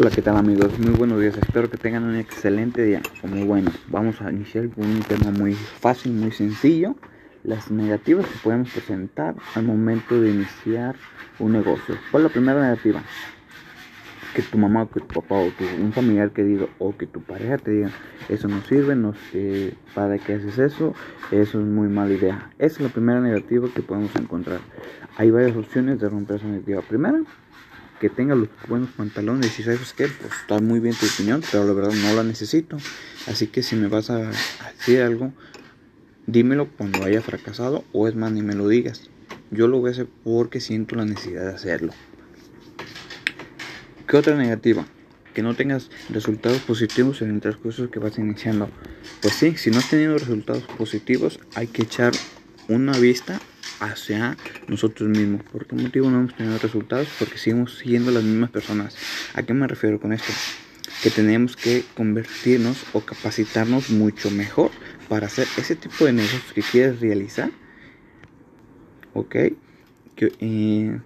Hola, ¿qué tal amigos? Muy buenos días, espero que tengan un excelente día. Como bueno, vamos a iniciar con un tema muy fácil, muy sencillo. Las negativas que podemos presentar al momento de iniciar un negocio. ¿Cuál es la primera negativa? Que tu mamá o que tu papá o tu, un familiar querido o que tu pareja te diga, eso no sirve, no sé para qué haces eso, eso es muy mala idea. Esa es la primera negativa que podemos encontrar. Hay varias opciones de romper esa negativa. Primera, que tenga los buenos pantalones y sabes que pues está muy bien tu opinión, pero la verdad no la necesito. Así que si me vas a decir algo, dímelo cuando haya fracasado o es más ni me lo digas. Yo lo voy a hacer porque siento la necesidad de hacerlo. ¿Qué otra negativa? Que no tengas resultados positivos en el transcurso que vas iniciando. Pues sí, si no has tenido resultados positivos, hay que echar una vista hacia nosotros mismos. ¿Por qué motivo no hemos tenido resultados? Porque seguimos siendo las mismas personas. ¿A qué me refiero con esto? Que tenemos que convertirnos o capacitarnos mucho mejor para hacer ese tipo de negocios que quieres realizar. ¿Ok? Que, eh,